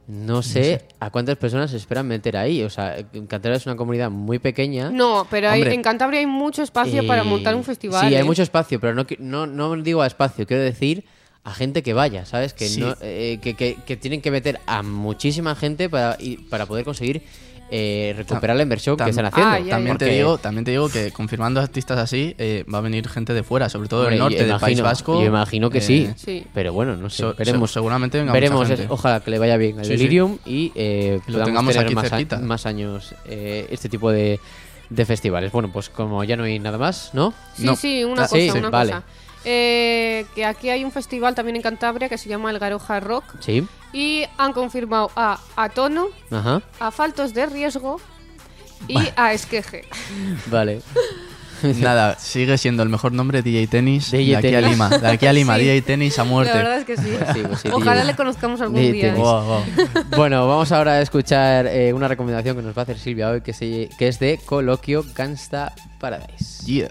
no sé a cuántas personas se esperan meter ahí. O sea, Cantabria es una comunidad muy pequeña. No, pero hay- Hombre. en Cantabria hay mucho espacio para montar un festival. Sí, hay ¿eh? mucho espacio, pero no, no, no digo a espacio, quiero decir a gente que vaya, ¿sabes? Que, Sí. no, eh, que, que- que tienen que meter a muchísima gente para, y- para poder conseguir eh, recuperar la inversión que están haciendo. Ah, también te digo, también te digo que confirmando artistas así eh, va a venir gente de fuera, sobre todo del norte, yo del País imagino- Vasco. Yo imagino que eh, sí, Sí. Pero bueno, no sé. so- veremos. se- seguramente venga veremos. mucha es- ojalá que le vaya bien al Sí, sí. Delirium y eh, lo tengamos tener aquí más, a- cerquita. más años eh, este tipo de, de festivales. Bueno, pues como ya no hay nada más, ¿no? Sí, No. sí, una Ah, cosa, sí, una vale. cosa. Eh, que aquí hay un festival también en Cantabria que se llama el Garoja Rock Sí. y han confirmado a Atono, Ajá. a Faltos de Riesgo y a Esqueje. Vale. Nada, sigue siendo el mejor nombre DJ Tenis DJ de aquí a Tenis. Lima. De aquí a Lima, Sí. DJ Tenis a muerte. La verdad es que sí. Pues sí, pues sí, Ojalá DJ. le conozcamos algún DJ día. ¿eh? Wow, wow. Bueno, vamos ahora a escuchar eh, una recomendación que nos va a hacer Silvia hoy, que, se- que es de Coloquio Gangsta Paradise. Yeah.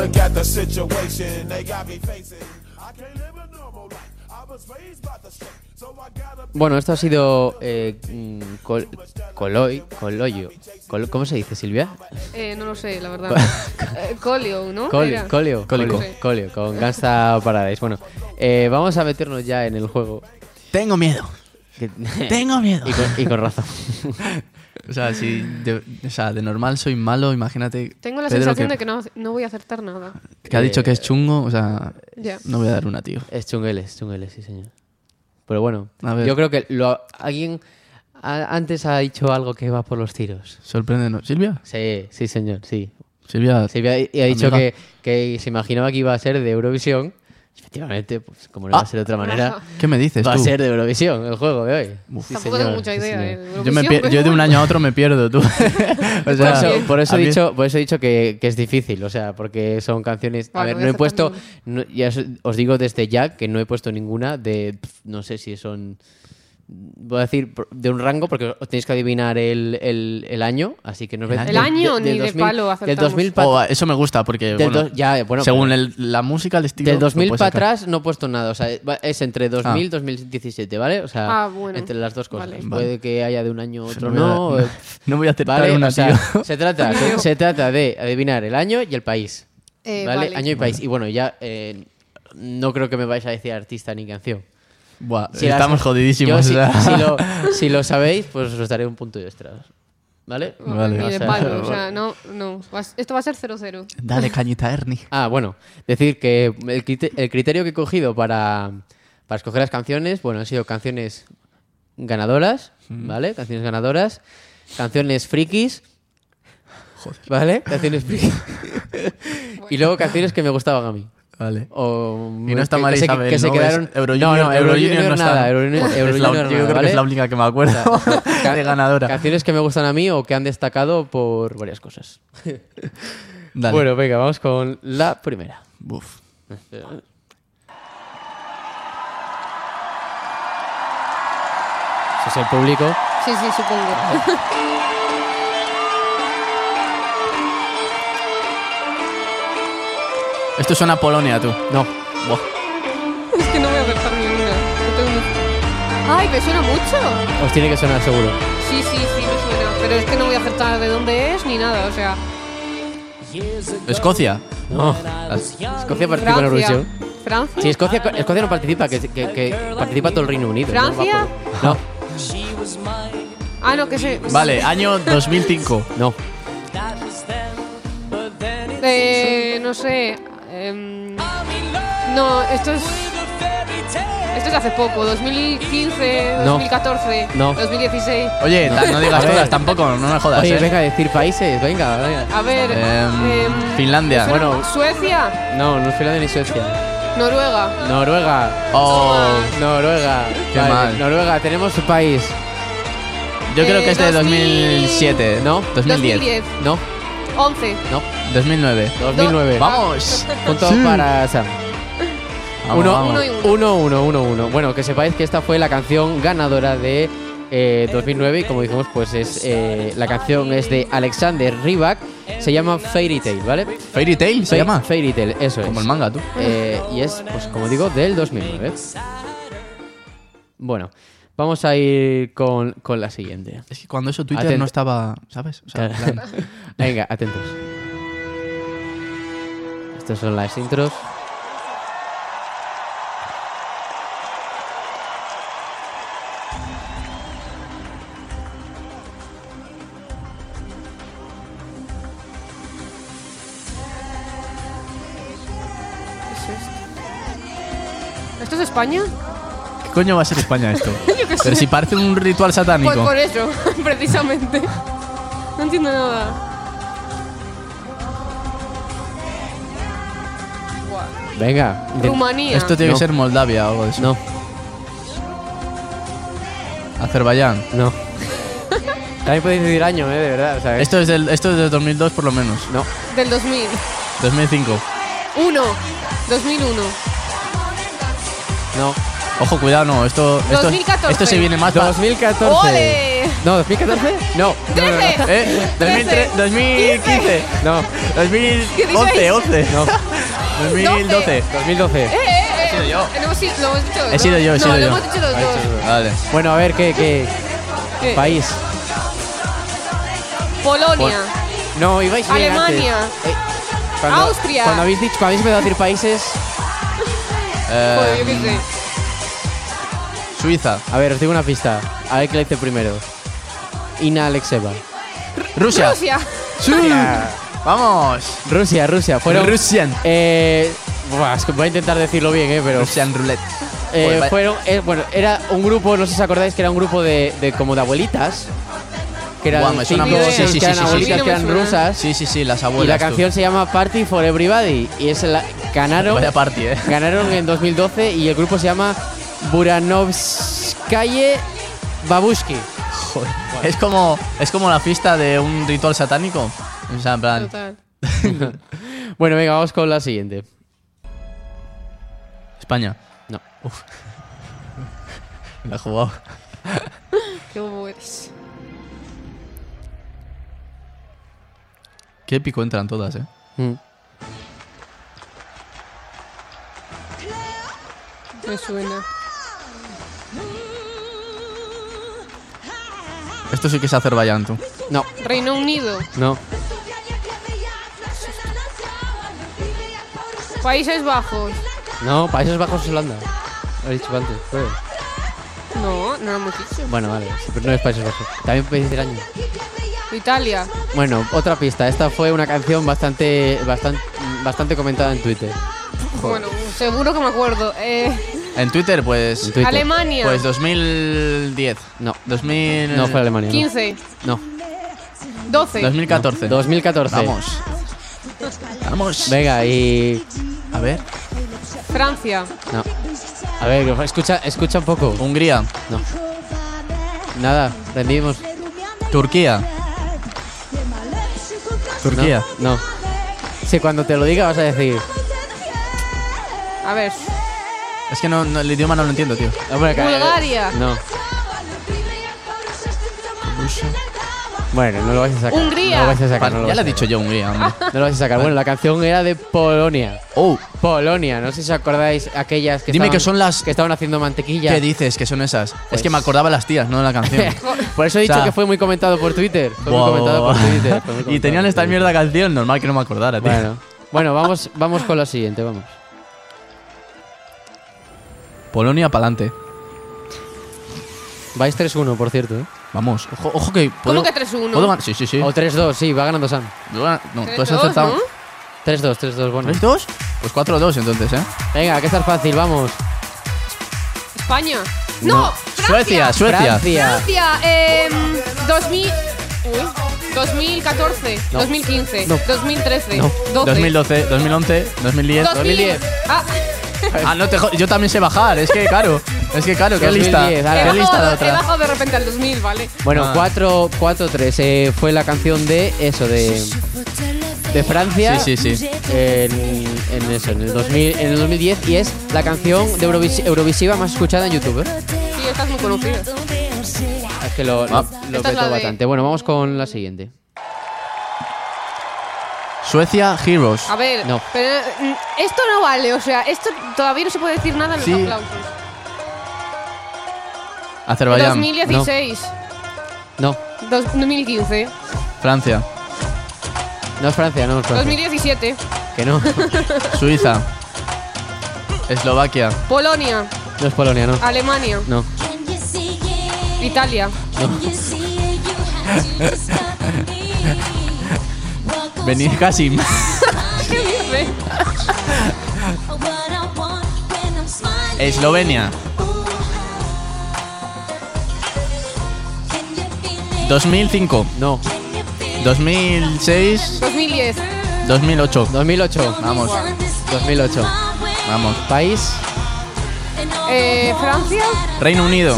Look at the situation they got me facing. I can't live a normal life. I was raised by the street, so I gotta be Bueno, esto ha sido eh, mm, col- Coloy, Coloyo. Col- ¿Cómo se dice, Silvia? Eh, no lo sé, la verdad. Eh, Colio, ¿no? Colio. Colio. Colio, Colio, con Gangsta Paradise. Bueno, eh, vamos a meternos ya en el juego. Tengo miedo. Tengo miedo. y, con, y con razón. O sea, si de, o sea, de normal soy malo, imagínate. Tengo la Pedro sensación que, de que no, no voy a acertar nada. que ha dicho que es chungo, o sea, Ya. no voy a dar una, tío. Es chungueles, chungueles, sí, señor. Pero bueno, A ver. yo creo que lo, alguien a- antes ha dicho algo que va por los tiros. Sorpréndenos. ¿Silvia? Sí, sí, señor, sí. Silvia, Silvia y ha dicho que, que se imaginaba que iba a ser de Eurovisión. Efectivamente, pues como no va a Ah. ser de otra manera, ¿qué me dices va a ser de Eurovisión el juego de hoy. Sí, Tampoco señor, tengo mucha sí, idea. señor. de Yo, me Eurovisión, pier- pero yo de un año a otro me pierdo, tú. O Por sea, eso, por eso he dicho, por eso he dicho que, que es difícil, o sea, porque son canciones. A ver, no he puesto, no- ya os, os digo desde ya que no he puesto ninguna de, no sé si son, voy a decir de un rango porque os tenéis que adivinar el, el, el año, así que no os ¿El año? El año del ni de 2000 palo Del acertamos. 2000 pa- Oh, eso me gusta porque, del bueno, ya, bueno, según pero- el- la música, el estilo... del lo 2000 puedes para atrás no he puesto nada, o sea, es entre 2000 y 2017, ¿vale? O sea, Ah, bueno. entre las dos cosas. Vale. Puede que haya de un año otro No voy a- no. no- eh, No voy a acertar ¿Vale? una, o sea, tío. se trata, se, se trata de adivinar el año y el país. Eh, ¿Vale? vale. Año y país. Y bueno, ya eh, no creo que me vais a decir artista ni canción. Buah, Si las- estamos jodidísimos. Yo, si, o sea. si lo, si lo sabéis, pues os daré un punto de extra. ¿Vale? Vale. Ni O de sea, palo, o sea, no, no. Esto va a ser 0-0. Dale cañita, Ernie. Ah, bueno, decir que el, crite- el criterio que he cogido para, para escoger las canciones, bueno, han sido canciones ganadoras, ¿vale? Canciones ganadoras, canciones frikis, ¿vale? Canciones frikis. y luego canciones que me gustaban a mí. Vale. O Y no está que- María que se, Isabel, que se ¿no? quedaron... Es Eurojunior, no, no, Eurojunior Eurojunior no está. nada, Eurojunior, Es la- Eurojunior yo nada, creo que ¿vale? es la única que me acuerdo Ca- de ganadora. Canciones que me gustan a mí o que han destacado por varias cosas. Dale. Bueno, venga, vamos con la primera. Buf. Ese es el público. Sí, sí, supongo. Esto suena a Polonia, tú. No. Buah. es que no voy a acertar ni una. No tengo Ay, me suena mucho. Os tiene que sonar seguro. Sí, sí, sí, me suena. Pero es que no voy a acertar de dónde es ni nada, o sea. Escocia. No. Escocia participa en. Eurovisión. ¿Francia? Sí, Escocia, Escocia no participa, que, que- que participa todo el Reino Unido. ¿Francia? No, Ah, no, que sé. Vale, año 2005. no. Eh, no sé. Em, no, esto es. Esto es de hace poco, 2015, No. 2014, No. 2016. Oye, ta- no digas todas tampoco, no me jodas, Oye, ¿eh? venga a decir países, venga, venga. A ver. Em, em, Finlandia. ¿suena Bueno. Suecia, No, no es Finlandia ni Suecia. Noruega. Noruega. Oh, Noruega. Qué mal. Noruega, tenemos su país. yo creo Eh, que es de 2000. 2007. No. 2010. 2010, No, 11. no. 2009. 2009. Vamos. Punto Sí. para Sam. Vamos, Uno, vamos. uno y uno. Uno, uno, uno, uno. Bueno, que sepáis que esta fue la canción ganadora de eh, 2009 y como dijimos, pues es eh, la canción es de Alexander Rybak. Se llama Fairy Tail, ¿vale? Fairy Tail se Fa- llama. Fairy Tail, eso Como es. el manga, tú. Eh, y es, pues como digo, del 2009. Bueno, vamos a ir con, con la siguiente. Es que cuando eso Twitter no estaba, ¿sabes? O sea, Claro. en plan- Venga, atentos. Estas son las intros. ¿Esto es España? ¿Qué coño va a ser España esto? Pero si parece un ritual satánico. Pues por eso, precisamente. No entiendo nada. Venga. Rumanía. Esto tiene No. que ser Moldavia o algo de eso. No, Azerbaiyán. no. También podéis decir año, ¿eh? De verdad. O sea, Esto es, del, esto es de 2002 por lo menos. No, Del 2000. 2005. 1. 2001. no. Ojo, cuidado, no. Esto, esto, 2014. esto se viene más para... 2014. ¡Ole! No, 2014. No. no, no, no. 13. ¿Eh? 2003, 2015. No, 2011, 11. no. 2012. 2012. ¡Eh, eh, eh! sido yo. Lo hemos, lo hemos dicho los He sido yo, he no, sido lo yo. hemos dicho los dos. Vale. Bueno, a ver, ¿qué, qué Eh, país? Polonia. No, ibais bien Alemania. antes. Eh, cuando- Austria. Cuando habéis dicho, cuando habéis empezado a decir países, Eh, Joder, yo qué sé. Suiza. a ver, os digo una pista. A ver qué le dice primero. Ina Alexeva. Rusia. Rusia. Rusia. Vamos. Rusia, Rusia. Fueron. Russian. Eh, buah, es que voy a intentar decirlo bien, eh, pero. Russian roulette. Eh, Pues fueron, eh, bueno, era un grupo, no sé si os acordáis que era un grupo de, de como de abuelitas. que eran Guau, me suena cinco, mucho. Sí, sí, que sí, eran sí, sí. abuelitas que eran rusas. Sí, sí, sí, las Y abuelas. la tú. canción se llama Party for Everybody y es la ganaron Vaya party, eh. ganaron en 2012 y el grupo se llama Buranovskaye Babushki. Joder. Es como, es como la fiesta de un ritual satánico. O sea, en plan. Total. Bueno, venga, vamos con la siguiente. España. No. La he jugado. Qué bobo eres. Qué épico entran todas, eh. Mm. Me suena. Esto sí que es Azerbaiyán, tú. No, Reino Unido. no. Países Bajos. No, Países Bajos Holanda. Lo he dicho antes. joder. No, no lo hemos dicho. Bueno, vale, sí, pero no es Países Bajos. También puede decir año. Italia. Bueno, otra pista. Esta fue una canción bastante, bastante, bastante comentada en Twitter. Bueno, seguro que me acuerdo. Eh, En Twitter, pues. En Twitter. Alemania. Pues 2010. No, 2000. no fue Alemania. no. 15. No. 12. 2014. 2014. Vamos. Vamos. Venga, y. A ver. Francia. No. A ver, escucha, escucha un poco. Hungría. No. Nada, rendimos. Turquía. Turquía. No. no. Si cuando te lo diga vas a decir. A ver. Es que no, no, el idioma no lo entiendo, tío. Hombre, Bulgaria. No. Bueno, no lo vais a sacar. Hungría. No lo vais a sacar. Vale, no lo ya lo he dicho yo, Hungría, hombre. No lo vais a sacar. Bueno, la canción era de Polonia. Oh, Polonia, no sé si os acordáis aquellas que Dime estaban, que son las- que estaban haciendo mantequilla. ¿qué dices? Que son esas. Pues- Es que me acordaba las tías, no la canción. Por eso he dicho O sea- que fue muy comentado por Twitter. Fue Buah, muy comentado por. Twitter. y tenían esta Twitter. mierda canción, normal que no me acordara, tío. Bueno, bueno vamos, vamos con la siguiente, vamos. Polonia pa'lante. Vais 3-1, por cierto. ¿eh? Vamos, ojo, ojo que. ¿Cómo puedo- que 3-1? ¿Puedo ganar? Sí, sí, sí. O 3-2, sí, va ganando Sam. No, tú has 3-2, acertado. ¿no? 3-2, 3-2, bueno. ¿3-2? Pues 4-2 entonces, ¿eh? Venga, que está fácil, vamos. España. No. Suecia, Francia. Suecia. Francia. Francia. Eh, 2000. Uy, 2014, No. 2015, No. 2013, No. 12, 2012, 2011, 2010. 2010. Ah, Ah, no te jo- Yo también sé bajar, es que claro. Es que claro, qué 2010, lista. he, ¿Qué bajado, he otra? bajado de repente al 2000, ¿vale? Bueno, Ah. 4 4-3 eh, fue la canción de eso, de, de Francia. Sí, sí, sí. En, en eso, en el, 2000, en el 2010 y es la canción de Eurovis- Eurovisiva más escuchada en YouTube. ¿eh? Sí, esta es muy conocida. Es que lo, lo, Ah. lo Esta es petó la de- bastante. Bueno, vamos con la siguiente. Suecia Heroes. A ver, No. pero, mm, esto no vale, o sea, esto todavía no se puede decir nada en Sí. los aplausos. Azerbaiyán. 2016, No, dos- 2015, Francia. no es Francia, no es Francia. 2017, Que no, Suiza. Eslovaquia. Polonia, no es Polonia, no. Alemania, No, Italia, Benir ¿Qué dice? Eslovenia. 2005. no. 2006. 2010, 2008. 2008. Vamos, 2008. vamos. País, eh, Francia, Reino Unido.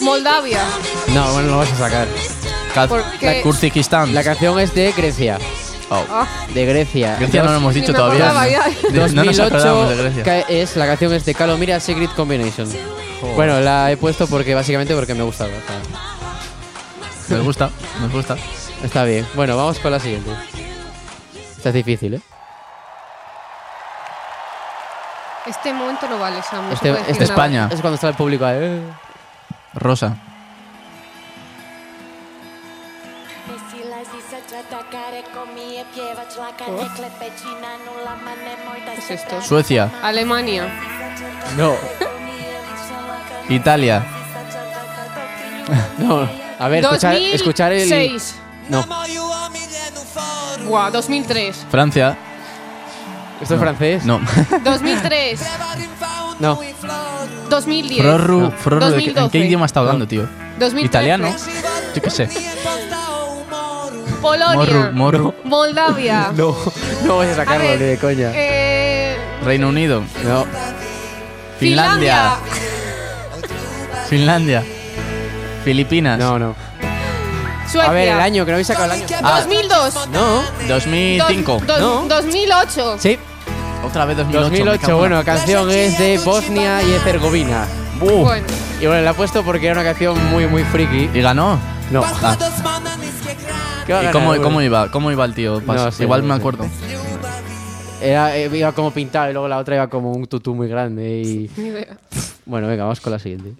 Moldavia, no, bueno, lo vas a sacar. Porque- Kurdistán. La canción es de Grecia. Oh. Ah, De Grecia. Grecia no lo hemos dicho me todavía. acordaba ya. No nos acordamos de 2008 Grecia. ca- es la canción es de Calomira Secret Combination. Bueno, la he puesto porque básicamente porque me gustaba. o sea, Nos gusta, nos gusta. está bien. Bueno, vamos con la siguiente. Esta es difícil, ¿eh? este momento no vale, Sam. no se Este, puede decir este nada. España. Es cuando está el público ahí. eh. Rosa. ¿Qué es esto? Suecia. Alemania, No, Italia. no. A ver, escuchar, 2006, escuchar el. No, Buah, 2003, Francia. ¿esto es francés? No. 2003, No, 2010, Frorru, No. Frorru, ¿de qué- ¿En 2012. qué idioma está hablando, tío? 2013. Italiano. Yo qué sé. Polonia. Morru, morru. Moldavia. No, no voy a sacarlo A ver, ni de coña. Eh, Reino Unido. No. Finlandia. Finlandia. Filipinas. No, no. Suecia. A ver, el año, que no habéis sacado el año. Ah. 2002. No. 2005. Dos- dos- No. 2008. Sí, Otra vez 2008. me 2008. cago en Bueno, la- la canción es de Bosnia y Herzegovina. Uh, Bueno. Y bueno, la he puesto porque era una canción muy, muy friki. ¿Y ganó? No. Ah. ¿Qué va a ¿Y ganar, cómo, güey? cómo iba? ¿Cómo iba el tío? Pas- No sé, Igual no me sé. acuerdo. Era, eh, iba como pintado y luego la otra iba como un tutú muy grande y... Ni idea. Bueno, venga, vamos con la siguiente.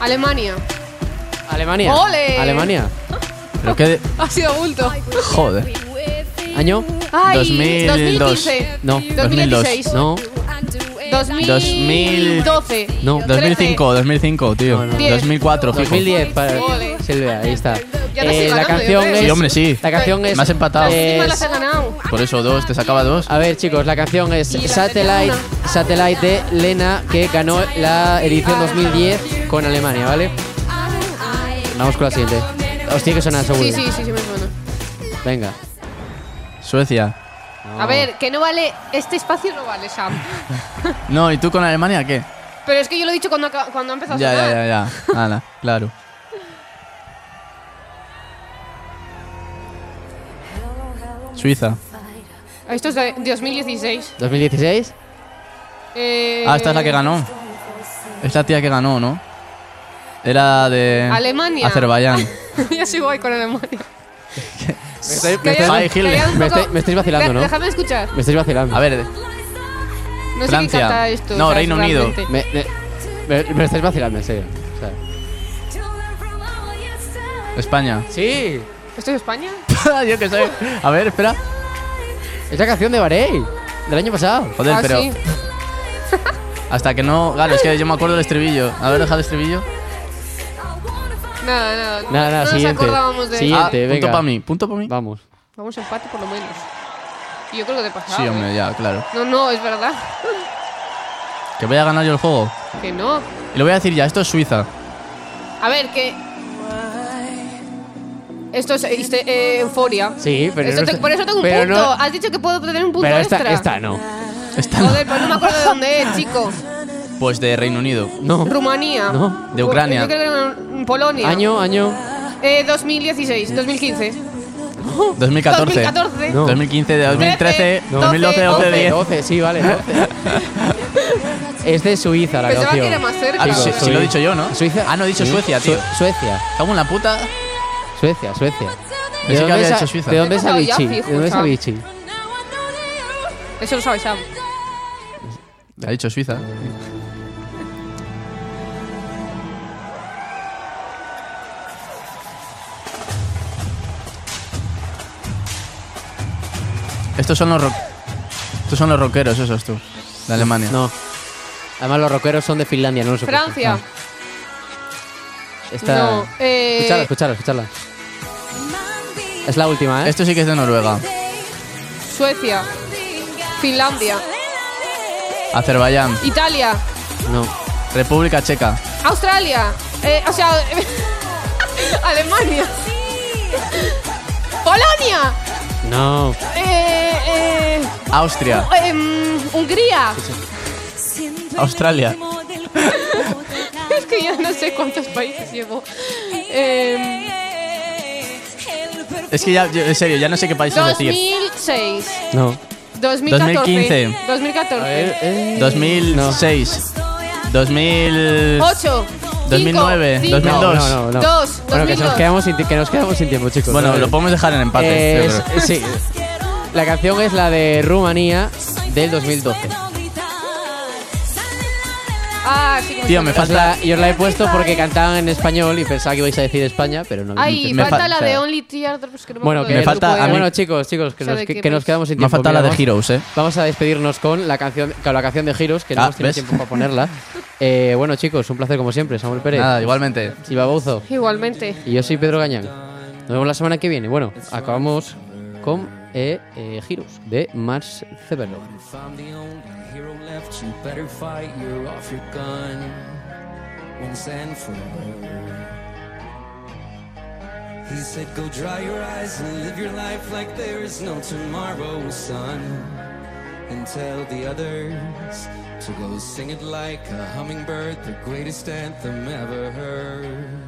Alemania. Alemania. ¡Ole! Alemania. Pero qué... Ha sido bulto. Joder. ¿Año? Ay, 2002. 2015. No. 2016. No. 2012. No. 2005, 2005, tío. No, no. 2004, fijo. 2010 para Ole. Silvia, ahí está. Ya la estoy Eh, la ganando, canción yo creo. es... Sí, hombre, sí. La canción es... Me has empatado. es- Encima las he ganado. Por eso dos, te sacaba dos. A ver, chicos, la canción es Y la Satellite, tenía Satellite de Lena, que ganó la edición 2010 con Alemania, ¿vale? Vamos con la siguiente. Os tiene que sonar seguro. Sí, sí, sí, sí me suena. Venga. Suecia. A ver, que no vale. Este espacio no vale, Sam. No, ¿y tú con Alemania qué? Pero es que yo lo he dicho cuando, cuando ha empezado Ya, a ya, sonar. ya, ya. Nada, claro. Suiza. Esto es de 2016. 2016. Eh, Ah, esta es la que ganó. Es la tía que ganó, ¿no? Era de. Alemania. Azerbaiyán. ya soy guay con Alemania. Me, estoy- me estáis- Ay, me poco. estáis- me estáis vacilando, ¿no? Déjame escuchar. Me estáis vacilando. A ver, No sé Francia. qué canta esto. No, ¿sabes? Reino Unido. Me, me- me- me estáis vacilando, en serio. O sea, España. sí. ¿Esto es España? Yo qué sé. A ver, espera. Es la canción de Varey, del año pasado. Joder, ah, pero. sí. Hasta que no. Claro, es que yo me acuerdo del estribillo. A ver, deja el estribillo. Nada, nada. no- Nada, nada, no siguiente. nos acordábamos de Siguiente. Ah, punto venga. para mí, punto para mí. Vamos. Vamos a empate por lo menos. Y yo creo que te he pasado. Sí, ¿eh? hombre, ya, claro. No, no, es verdad. Que voy a ganar yo el juego. Que no. Y lo voy a decir ya, esto es Suiza. A ver, que. Esto es este, eh, euforia. Sí, pero Esto no te- está- por eso tengo un pero punto. no- Has dicho que puedo tener un punto Pero extra. esta, esta no. Esta no. Joder, pues no me acuerdo de dónde es, chico. Pues de Reino Unido. No. Rumanía. No. De Ucrania. Yo creo que Polonia. Año, año. Eh, 2016, 2015. 2014. 2014. No. 2015, 2013, No. 2012, 11, 10. 12, sí, vale, 12. es de Suiza la Pensaba canción. que era más cerca. Ah, sí, sí lo he dicho yo, ¿no? Suiza. Ah, no he dicho Sí. Suecia, tío. Su- Suecia. Cago en la puta. Suecia, Suecia. Pensé que había es Suiza. ¿De dónde es Avicii? ¿De dónde es. Avicii? Eso lo sabe Sam. Ha dicho Suiza. Estos son los rock. Estos son los rockeros, esos tú. De Alemania. No. Además, los rockeros son de Finlandia, no los. Francia. Ah. Esta... No. Eh, Escucharla, escucharla, escucharla. Es la última, ¿eh? Esto sí que es de Noruega. Suecia. Finlandia. Azerbaiyán. Italia. No. República Checa. Australia. Eh, o sea. Alemania. Polonia. No. Eh, eh, Austria. em, Hungría. Australia. Es que ya no sé cuántos países llevo. Em, Es que ya, yo- en serio, ya no sé qué países decir. 2006. No. 2014. 2015. 2014. eh. 2006. 2000. 8. 2009, 2002. No, no, no. no. Dos, Bueno, que 2002. nos, quedamos sin, que nos quedamos sin tiempo, chicos. Bueno, ¿no? lo podemos dejar en empate. Eh, es- sí. La canción es la de Rumanía del 2012. Ah, Tío, me Os falta... la- y os la he puesto porque cantaban en español y pensaba que ibais a decir España, pero no. Ay, me falta fal- la o sea- de Only Teardrops que no me Bueno, que me falta a mí- Bueno, chicos, chicos, que, nos, ¿de que, que nos país? quedamos sin Me ha tiempo. faltado la de Heroes, ¿eh? Vamos a despedirnos con la canción, con la canción de Heroes, que no Ah, hemos tenido ¿ves? tiempo para ponerla. Eh, bueno, chicos, un placer como siempre. Samuel Pérez, Nada, igualmente. Chiva Bauzo Igualmente. y yo soy Pedro Gañán. Nos vemos la semana que viene. Bueno, acabamos con eh, eh, Heroes de Mars Ceberlo. Hero left, you better fight. You're off your gun once and forever. He said, Go dry your eyes and live your life like there is no tomorrow, son. And tell the others to go sing it like a hummingbird, the greatest anthem ever heard.